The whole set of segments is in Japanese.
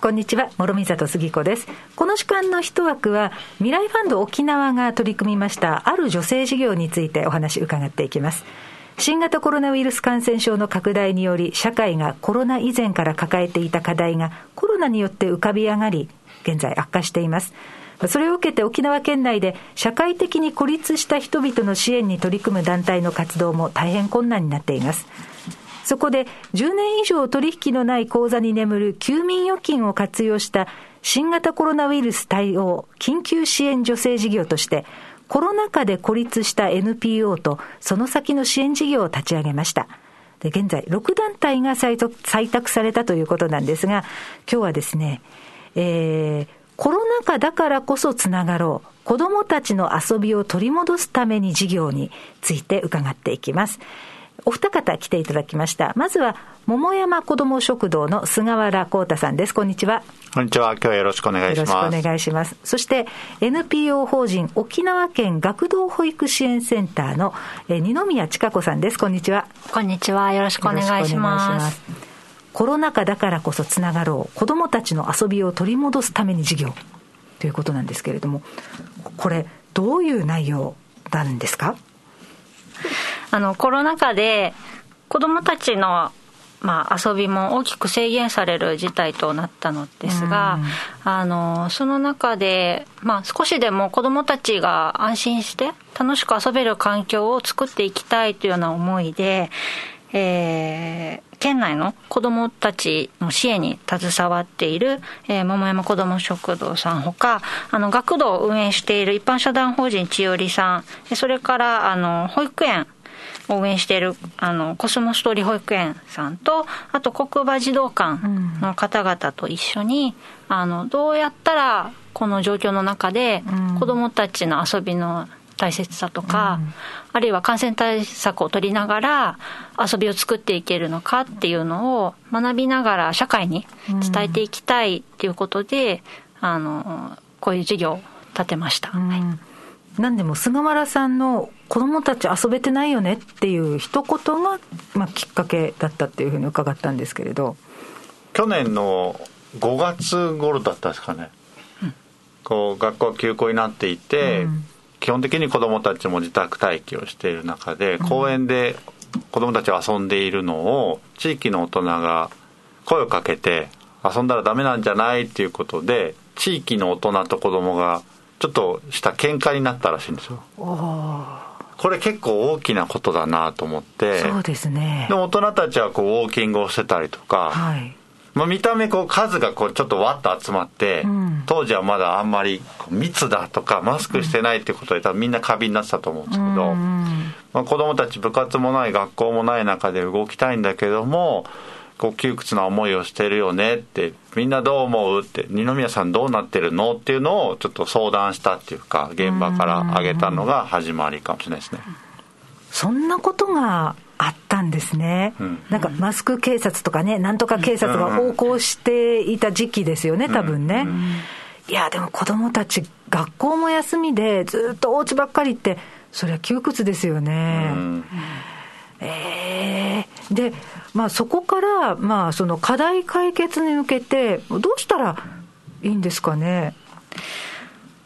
こんにちは、諸見里杉子です。この時間の一枠は、未来ファンド沖縄が取り組みましたある女性事業についてお話伺っていきます。新型コロナウイルス感染症の拡大により、社会がコロナ以前から抱えていた課題がコロナによって浮かび上がり、現在悪化しています。それを受けて沖縄県内で社会的に孤立した人々の支援に取り組む団体の活動も大変困難になっています。そこで10年以上取引のない口座に眠る休眠預金を活用した新型コロナウイルス対応緊急支援助成事業としてコロナ禍で孤立した NPO とその先の支援事業を立ち上げました。で現在、6団体が採択されたということなんですが、今日はですね、えー、コロナ禍だからこそつながろう。子供たちの遊びを取り戻すために事業について伺っていきます。お二方来ていただきました。まずは、桃山子ども食堂の菅原幸太さんです。こんにちは。こんにちは。今日はよろしくお願いします。よろしくお願いします。そして、NPO 法人沖縄県学童保育支援センターの二宮千佳子さんです。こんにちは。こんにちは。よろしくお願いします。コロナ禍だからこそつながろう。子どもたちの遊びを取り戻すために事業ということなんですけれども、これ、どういう内容なんですか？あの、コロナ禍で子供たちのまあ、遊びも大きく制限される事態となったのですが、あのその中で、まあ、少しでも子どもたちが安心して楽しく遊べる環境を作っていきたいというような思いで、えー、県内の子どもたちの支援に携わっている、えー、桃山子ども食堂さんほか、あの、学童を運営している一般社団法人千織さん、それから、あの、保育園、応援しているあのコスモストーリー保育園さんとあと国馬児童館の方々と一緒に、うん、あのどうやったらこの状況の中で子どもたちの遊びの大切さとか、うん、あるいは感染対策を取りながら遊びを作っていけるのかっていうのを学びながら社会に伝えていきたいっていうことで、うん、あのこういう事業を立てました。はい何でも菅原さんの子供たち遊べてないよねっていう一言が、まあ、きっかけだったっていうふうに伺ったんですけれど。去年の5月頃だったですかね、うん、こう学校休校になっていて、うん、基本的に子供たちも自宅待機をしている中で、うん、公園で子供たちが遊んでいるのを地域の大人が声をかけて遊んだらダメなんじゃないっていうことで地域の大人と子供がちょっとした喧嘩になったらしいんですよ。これ結構大きなことだなと思って。そうですね。で大人たちはこうウォーキングをしてたりとか、はい。まあ、見た目こう数がこうちょっとわっと集まって、うん、当時はまだあんまり密だとかマスクしてないってことで多分みんな過敏になってたと思うんですけど、うん、まあ、子供たち部活もない学校もない中で動きたいんだけどもこう窮屈な思いをしてるよねってみんなどう思うって二宮さんどうなってるのっていうのをちょっと相談したっていうか現場から挙げたのが始まりかもしれないですね。そんなことがあったんですね、うん、なんかマスク警察とかね、なんとか警察が横行していた時期ですよね、多分ね。うん。うん、いや、でも子供たち、学校も休みで、ずっとお家ばっかりって、それは窮屈ですよね。えー、で、まあ、そこから、まあ、その課題解決に向けて、どうしたらいいんですかね？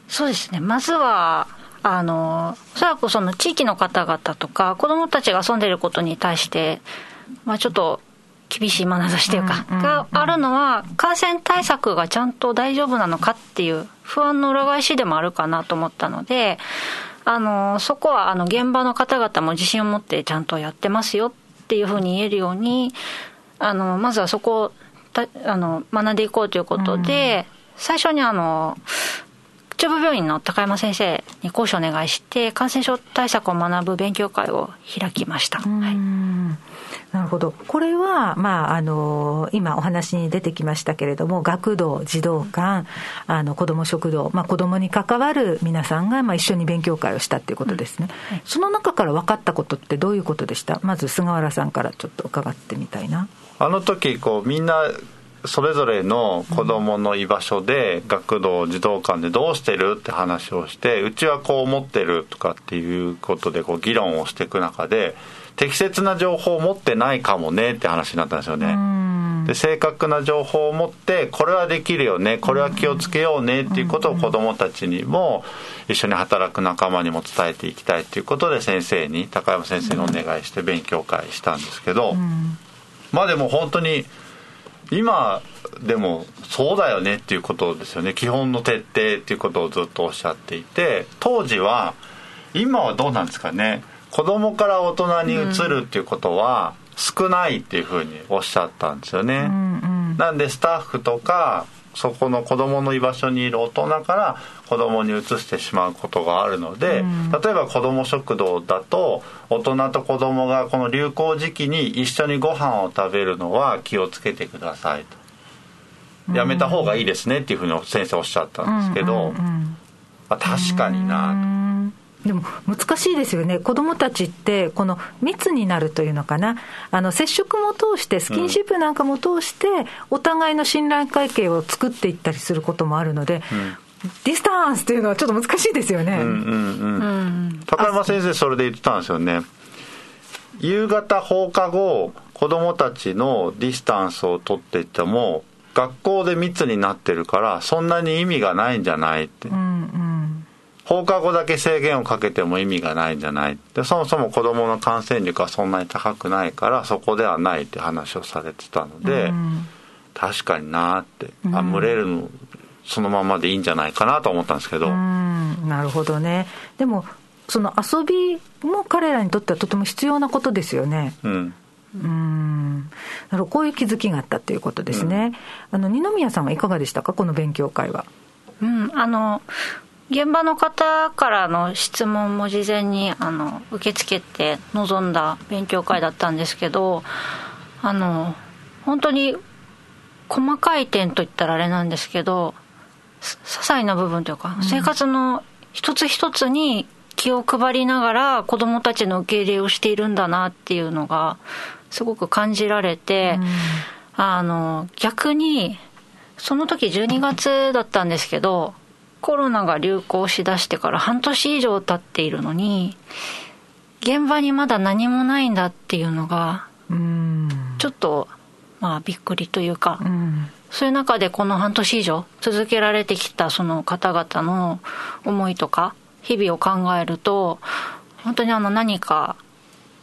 そうですね。まずは、あの、おそらくその地域の方々とか、子供たちが遊んでいることに対して、まあちょっと厳しい眼差しというか、があるのは、感染対策がちゃんと大丈夫なのかっていう不安の裏返しでもあるかなと思ったので、あの、そこは、あの、現場の方々も自信を持ってちゃんとやってますよっていうふうに言えるように、あの、まずはそこを、あの、学んでいこうということで、最初にあの、中部病院の高山先生に講師をお願いして、感染症対策を学ぶ勉強会を開きました。はいなるほど。これは、まあ、あの、今お話に出てきましたけれども、学童、児童館、あの、子ども食堂、まあ、子どもに関わる皆さんが、まあ、一緒に勉強会をしたっていうことですね、うんはい、その中から分かったことってどういうことでした？まず、菅原さんからちょっと伺ってみたいな。あの時、こう、みんな、それぞれの子どもの居場所で学童児童館でどうしてるって話をしてうちはこう思ってるとかっていうことでこう議論をしていく中で適切な情報を持ってないかもねって話になったんですよね。で正確な情報を持ってこれはできるよねこれは気をつけようねっていうことを子どもたちにも一緒に働く仲間にも伝えていきたいということで先生に高山先生にお願いして勉強会したんですけど、まあでも本当に今でもそうだよねっていうことですよね。基本の徹底っていうことをずっとおっしゃっていて当時は今はどうなんですかね子供から大人に移るっていうことは少ないっていうふうにおっしゃったんですよね、なんでスタッフとかそこの子供の居場所にいる大人から子供に移してしまうことがあるので、例えば子ども食堂だと大人と子供がこの流行時期に一緒にご飯を食べるのは気をつけてくださいと。やめた方がいいですねっていうふうに先生おっしゃったんですけど、まあ、確かになと。でも難しいですよね、子どもたちって、この密になるというのかな、あの接触も通して、スキンシップなんかも通して、お互いの信頼関係を作っていったりすることもあるので、うん、ディスタンスっていうのはちょっと難しいですよね。うんうんうん、高山先生、それで言ってたんですよね。夕方放課後、子どもたちのディスタンスを取っていっても、学校で密になってるから、そんなに意味がないんじゃないって。うんうん放課後だけ制限をかけても意味がないんじゃない？でそもそも子どもの感染力はそんなに高くないからそこではないって話をされてたので、うん、確かになって、うん、あ群れるのそのままでいいんじゃないかなと思ったんですけど、うん、なるほどね。でもその遊びも彼らにとってはとても必要なことですよね。うん。うん。こういう気づきがあったということですね、あの二宮さんはいかがでしたか、この勉強会は。うん、あの現場の方からの質問も事前にあの受け付けて臨んだ勉強会だったんですけどあの本当に細かい点といったらあれなんですけど些細な部分というか、生活の一つ一つに気を配りながら子どもたちの受け入れをしているんだなっていうのがすごく感じられて、うん、あの逆にその時12月だったんですけどコロナが流行しだしてから半年以上経っているのに現場にまだ何もないんだっていうのがちょっとまあびっくりというか、そういう中でこの半年以上続けられてきたその方々の思いとか日々を考えると本当にあの何か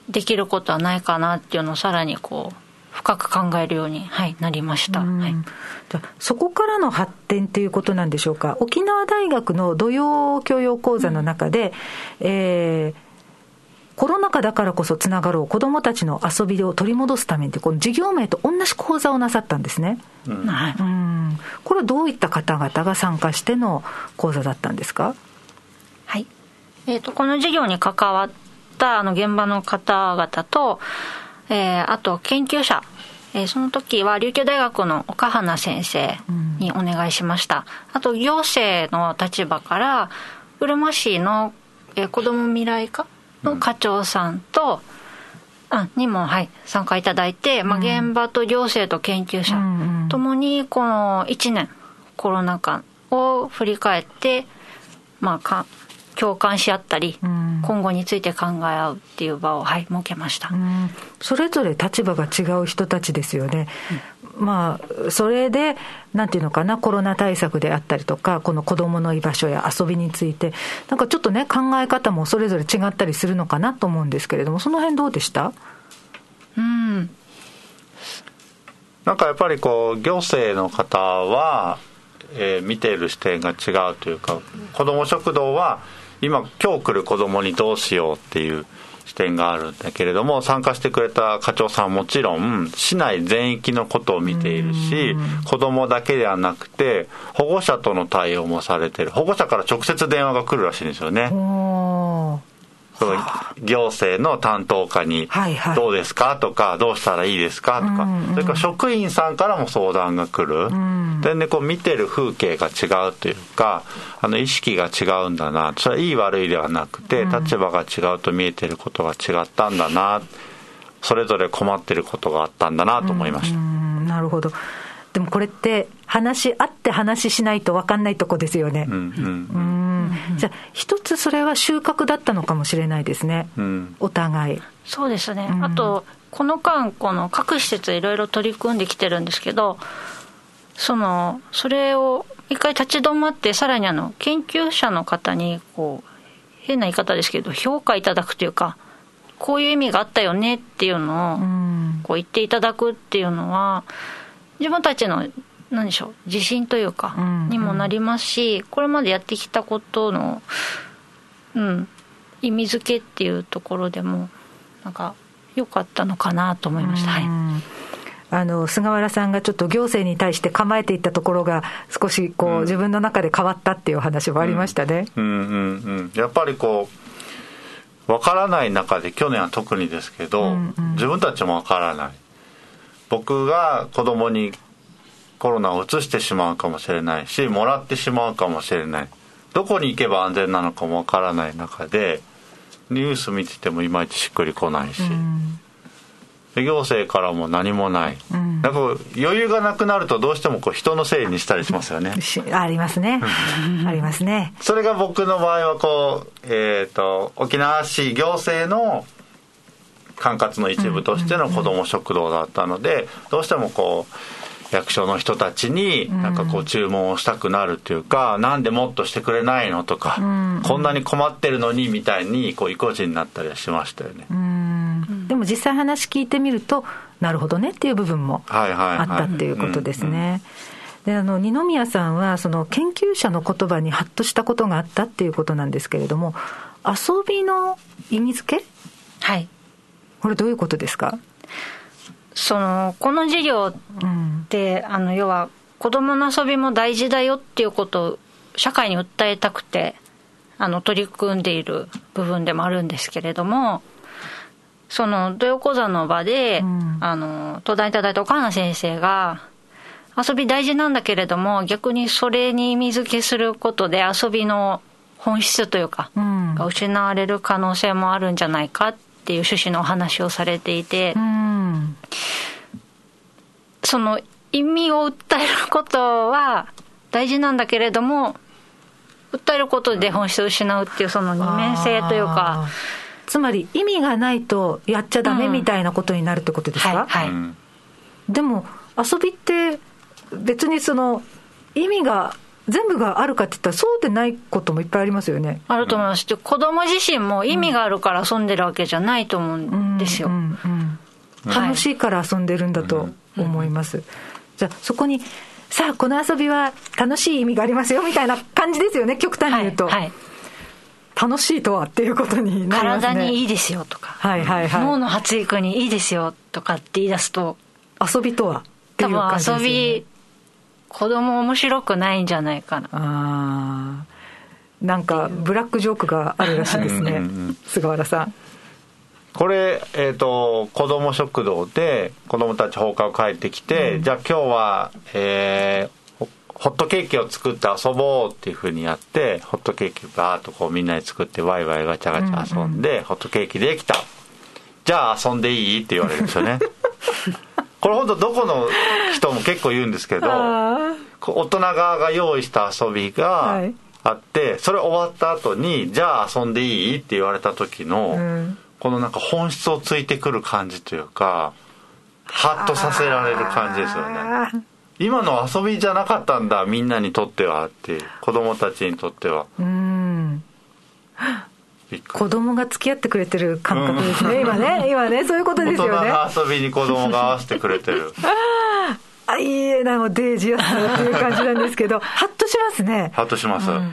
できることはないかなっていうのをさらにこう深く考えるように、はい、なりました、はい、そこからの発展ということなんでしょうか。沖縄大学の土曜教養講座の中で、うん、えーコロナ禍だからこそつながろう子どもたちの遊びを取り戻すためにこの授業名と同じ講座をなさったんですね、うん、うん、これはどういった方々が参加しての講座だったんですか？はい、えーと、とこの授業に関わったあの現場の方々とえー、あと研究者、えー、その時は琉球大学の岡花先生にお願いしました、うん、あと行政の立場からうるま市の、えー、子ども未来課の課長さんと、うん、にも、はい、参加いただいて、まあ、現場と行政と研究者。ともにこの1年コロナ禍を振り返って、まあ、か共感し合ったり、うん、今後について考え合うっていう場を、はい、設けました、うん、それぞれ立場が違う人たちですよね。うん、まあ、それで、なんていうのかな、コロナ対策であったりとか、この子どもの居場所や遊びについて、なんかちょっとね、考え方もそれぞれ違ったりするのかなと思うんですけれども、その辺どうでした？うん。なんかやっぱりこう行政の方は、えー、見ている視点が違うというか子ども食堂は今今日来る子供にどうしようっていう視点があるんだけれども参加してくれた課長さんはもちろん市内全域のことを見ているし子供だけではなくて保護者との対応もされてる。保護者から直接電話が来るらしいんですよね。その行政の担当課に「どうですか?」とか「どうしたらいいですか?」とか、それから職員さんからも相談が来る、でねこう見てる風景が違うというかあの意識が違うんだな。それはいい悪いではなくて立場が違うと見えてることが違ったんだな。それぞれ困ってることがあったんだなと思いました。なるほど。でもこれって話あって話しないと分かんないとこですよね。うん、うんじゃあ一つそれは収穫だったのかもしれないですね、うん、お互い。そうですね、うん、あとこの間この各施設いろいろ取り組んできてるんですけどそのそれを一回立ち止まってさらにあの研究者の方にこう変な言い方ですけど評価いただくというかこういう意味があったよねっていうのをこう言っていただくっていうのは自分たちの何でしょう自信というかにもなりますしこれまでやってきたことのうん意味付けっていうところでもなんか良かったのかなと思いました。はい。あの菅原さんがちょっと行政に対して構えていったところが、少しこう、うん、自分の中で変わったっていう話もありましたね。うん、うん、うんうん。やっぱりこう分からない中で去年は特にですけど、うんうん、自分たちも分からない。僕が子供にコロナをうつしてしまうかもしれないしもらってしまうかもしれない。どこに行けば安全なのかも分からない中でニュース見ててもいまいちしっくりこないし、うん。行政からも何もない、うん、なんか余裕がなくなるとどうしてもこう人のせいにしたりしますよね。ありますね。ありますね。それが僕の場合はこう、えーと、沖縄市行政の管轄の一部としての子ども食堂だったので、どうしてもこう役所の人たちになんかこう注文をしたくなるっていうか、うん、なんでもっとしてくれないのとか、うん、こんなに困ってるのにみたいにこう意固地になったりはしましたよね。うん。でも実際話聞いてみるとなるほどねっていう部分もあったっていうことですね。であの二宮さんはその研究者の言葉にハッとしたことがあったっていうことなんですけれども遊びの意味付け？はい。これどういうことですか？そのこの授業って、うん、あの要は子どもの遊びも大事だよっていうことを社会に訴えたくてあの取り組んでいる部分でもあるんですけれどもその土曜講座の場で、うん、あの登壇いただいた岡花先生が遊び大事なんだけれども逆にそれに意味付けすることで遊びの本質というか、うん、が失われる可能性もあるんじゃないかっていう趣旨のお話をされていて、うん、その意味を訴えることは大事なんだけれども訴えることで本質を失うっていうその二面性というか。つまり意味がないとやっちゃダメみたいなことになるってことですか、うん、はい、はい、でも遊びって別にその意味が全部があるかって言ったらそうでないこともいっぱいありますよね。あると思います。子供自身も意味があるから遊んでるわけじゃないと思うんですよ。うんうんうん、楽しいから遊んでるんだと思います。じゃあそこにさあこの遊びは楽しい意味がありますよみたいな感じですよね極端に言うと。はいはい楽しいとはっていうことにね。体にいいですよとか、はいはいはい、脳の発育にいいですよとかって言い出すと、遊びとは多分遊び、子供面白くないんじゃないかな。あなんかブラックジョークがあるらしいですね、菅原さん。これ、えーと、子ども食堂で子どもたち放課後帰ってきて、うん、じゃあ今日は、えホットケーキを作って遊ぼうっていうふうにやってホットケーキバーっとこうみんなで作ってワイワイガチャガチャ遊んで、うんうん、ホットケーキできた。じゃあ遊んでいい？って言われるんですよね これ本当どこの人も結構言うんですけど 大人側が用意した遊びがあって、はい、それ終わった後にじゃあ遊んでいいって言われた時の、うん、このなんか本質をついてくる感じというかハッとさせられる感じですよね。今の遊びじゃなかったんだみんなにとってはって子供たちにとっては。うん子供が付き合ってくれてる感覚ですね、うん、今ね今ねそういうことですよね。大人の遊びに子供が合わせてくれてる。あいいえなもデージやっていう感じなんですけど。ハッとしますね。ハッとします、うん、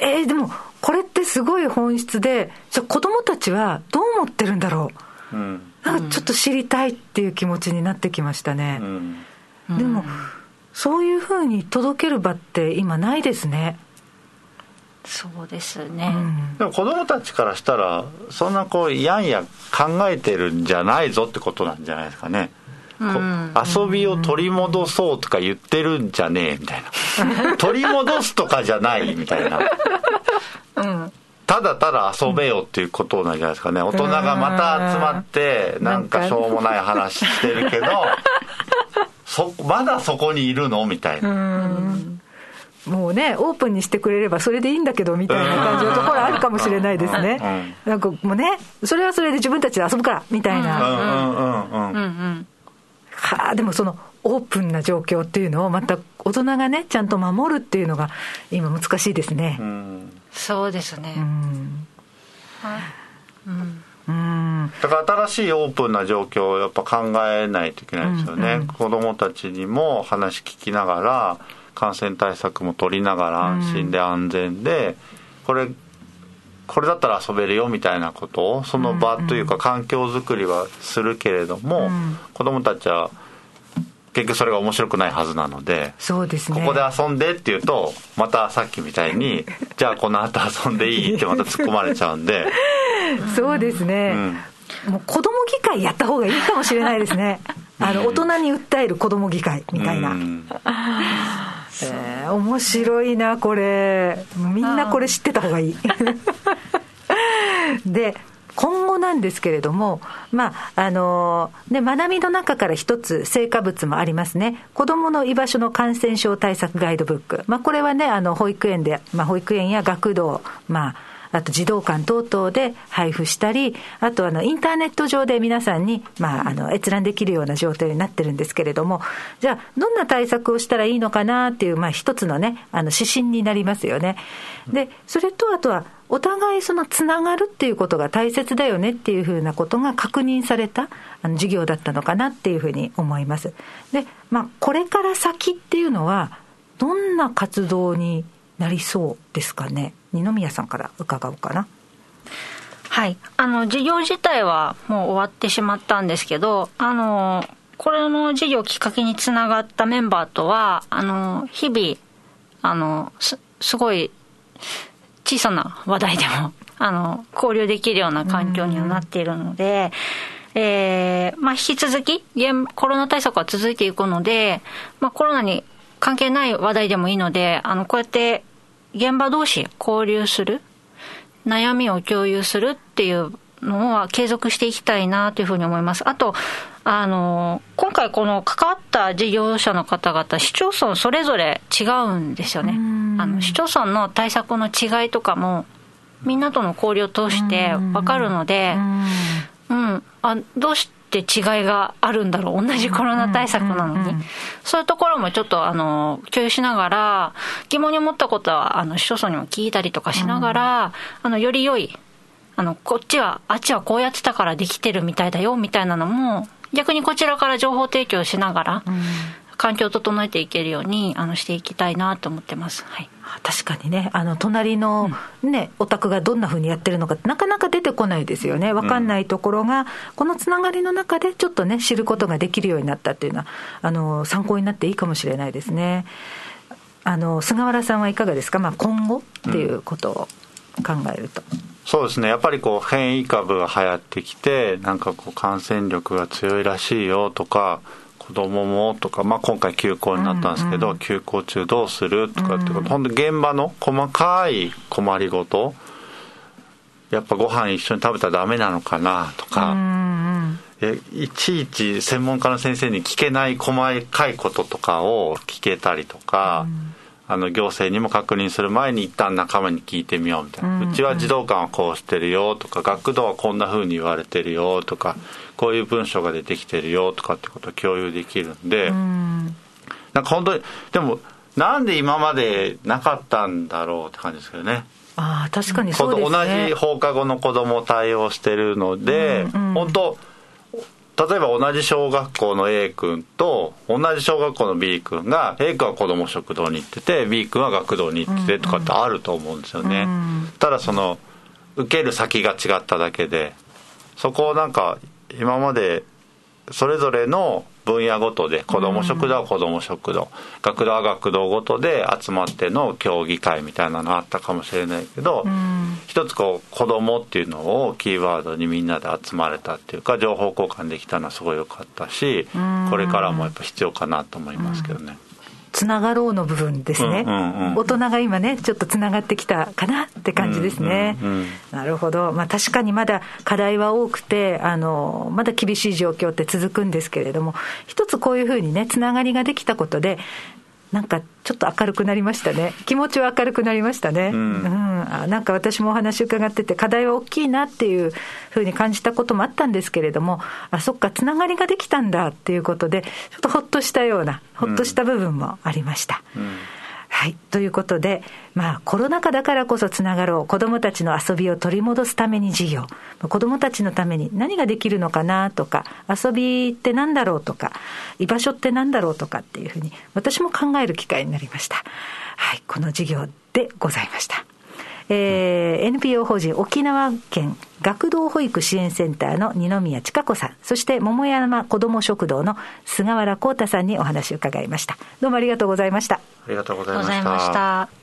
えー、でもこれってすごい本質でじゃ子供たちはどう思ってるんだろう、うん、なんかちょっと知りたいっていう気持ちになってきましたね、うん。でも、そういうふうに届ける場って今ないですね。そうですね、うん、でも子供たちからしたらそんなこうやんや考えてるんじゃないぞってことなんじゃないですかね、うん、遊びを取り戻そうとか言ってるんじゃねえみたいな。取り戻すとかじゃないみたいな、うん、ただただ遊べよっていうことなんじゃないですかね。大人がまた集まってなんかしょうもない話してるけど そまだそこにいるのみたいなもうね、オープンにしてくれればそれでいいんだけどみたいな感じのところあるかもしれないですね。なんかもうね、それはそれで自分たちで遊ぶからみたいな。はあ、でもそのオープンな状況っていうのをまた大人がね、ちゃんと守るっていうのが今難しいですね。うん、そうですね。うん。うんうんだから新しいオープンな状況をやっぱ考えないといけないですよね、うんうん、子どもたちにも話聞きながら感染対策も取りながら安心で安全で、これこれだったら遊べるよみたいなことをその場というか環境づくりはするけれども、うん、子どもたちは結局それが面白くないはずなのでそうですね。ここで遊んでっていうとまたさっきみたいに じゃあこの後遊んでいいってまた突っ込まれちゃうんで。そうですね、うん、もう子供議会やった方がいいかもしれないですね。あの大人に訴える子供議会みたいな、うんえー、面白いなこれ。みんなこれ知ってた方がいい。で今後なんですけれども、まああのね、学びの中から一つ成果物もありますね、子供の居場所の感染症対策ガイドブック、まあ、これはね、あの保育園で、まあ、保育園や学童、まあ、あと児童館等々で配布したり、あとあのインターネット上で皆さんに、まあ、あの閲覧できるような状態になってるんですけれども、じゃあ、どんな対策をしたらいいのかなっていう、まあ、一つのね、あの指針になりますよね。で、それとあとは、お互いそのつながるっていうことが大切だよねっていうふうなことが確認されたあの授業だったのかなっていうふうに思います。で、まあ、これから先っていうのは、どんな活動になりそうですかね？二宮さんから伺おうかな。はい。あの、授業自体はもう終わってしまったんですけど、あの、これの授業きっかけにつながったメンバーとは、あの、日々、あの、す、すごい小さな話題でも、あの、交流できるような環境にはなっているので、えー、まあ、引き続き、コロナ対策は続いていくので、まあ、コロナに関係ない話題でもいいので、あの、こうやって現場同士交流する、悩みを共有するっていうのは継続していきたいなというふうに思います。あと、あの、今回この関わった事業者の方々、市町村それぞれ違うんですよね。あの市町村の対策の違いとかも、みんなとの交流を通して分かるので、うん、あどうして違いがあるんだろう、同じコロナ対策なのに、そういうところもちょっとあの共有しながら、疑問に思ったことはあの市町村にも聞いたりとかしながら、あのより良いあの、こっちは、あっちはこうやってたからできてるみたいだよ、みたいなのも、逆にこちらから情報提供しながら、環境を整えていけるようにあのしていきたいなと思ってます。はい。確かにね、あの隣の、ね、お宅がどんなふうにやってるのかなかなか出てこないですよね、分かんないところが、このつながりの中でちょっとね、知ることができるようになったっていうのは、あの参考になっていいかもしれないですね。あの菅原さんはいかがですか、まあ、今後っていうことを考えると。うん。そうですね。やっぱりこう変異株が流行ってきてなんかこう感染力が強いらしいよとか子供もとか、まあ、今回休校になったんですけど、うんうん、休校中どうするとかってこと、うん、本当現場の細かい困りごとやっぱご飯一緒に食べたらダメなのかなとか、うんうん、いちいち専門家の先生に聞けない細かいこととかを聞けたりとか。うんあの行政にも確認する前に一旦仲間に聞いてみようみたいな、うちは児童館はこうしてるよとか学童はこんなふうに言われてるよとかこういう文章が出てきてるよとかってことを共有できるんで、ん、なんか本当にでもなんで今までなかったんだろうって感じですけどね。あ確かにそうですね。同じ放課後の子供を対応してるので、うんうん、本当例えば同じ小学校の A 君と同じ小学校の B 君が A 君は子ども食堂に行ってて B 君は学童に行っててとかってあると思うんですよね、ただその受ける先が違っただけでそこをなんか今までそれぞれの分野ごとで子ども食堂は子ども食堂、学童は学童ごとで集まっての協議会みたいなのあったかもしれないけど、一つこう子どもっていうのをキーワードにみんなで集まれたっていうか情報交換できたのはすごい良かったし、これからもやっぱ必要かなと思いますけどね。つながろうの部分ですね、うんうんうん、大人が今ねちょっとつながってきたかなって感じですね、うんうんうん、なるほど、まあ、確かにまだ課題は多くてあのまだ厳しい状況って続くんですけれども一つこういうふうにねつながりができたことでなんかちょっと明るくなりましたね。気持ちは明るくなりましたね。うん、うん、なんか私もお話伺ってて、課題は大きいなっていうふうに感じたこともあったんですけれども、あ、そっか、つながりができたんだっていうことで、ちょっとほっとしたような、ほっとした部分もありました。うんうんはい。ということで、まあ、コロナ禍だからこそつながろう。子供たちの遊びを取り戻すために授業。子供たちのために何ができるのかなとか、遊びって何だろうとか、居場所って何だろうとかっていうふうに、私も考える機会になりました。はい。この授業でございました。えー、NPO 法人沖縄県学童保育支援センターの二宮千佳子さん、そして桃山子ども食堂の菅原幸太さんにお話を伺いました。どうもありがとうございました。ありがとうございました。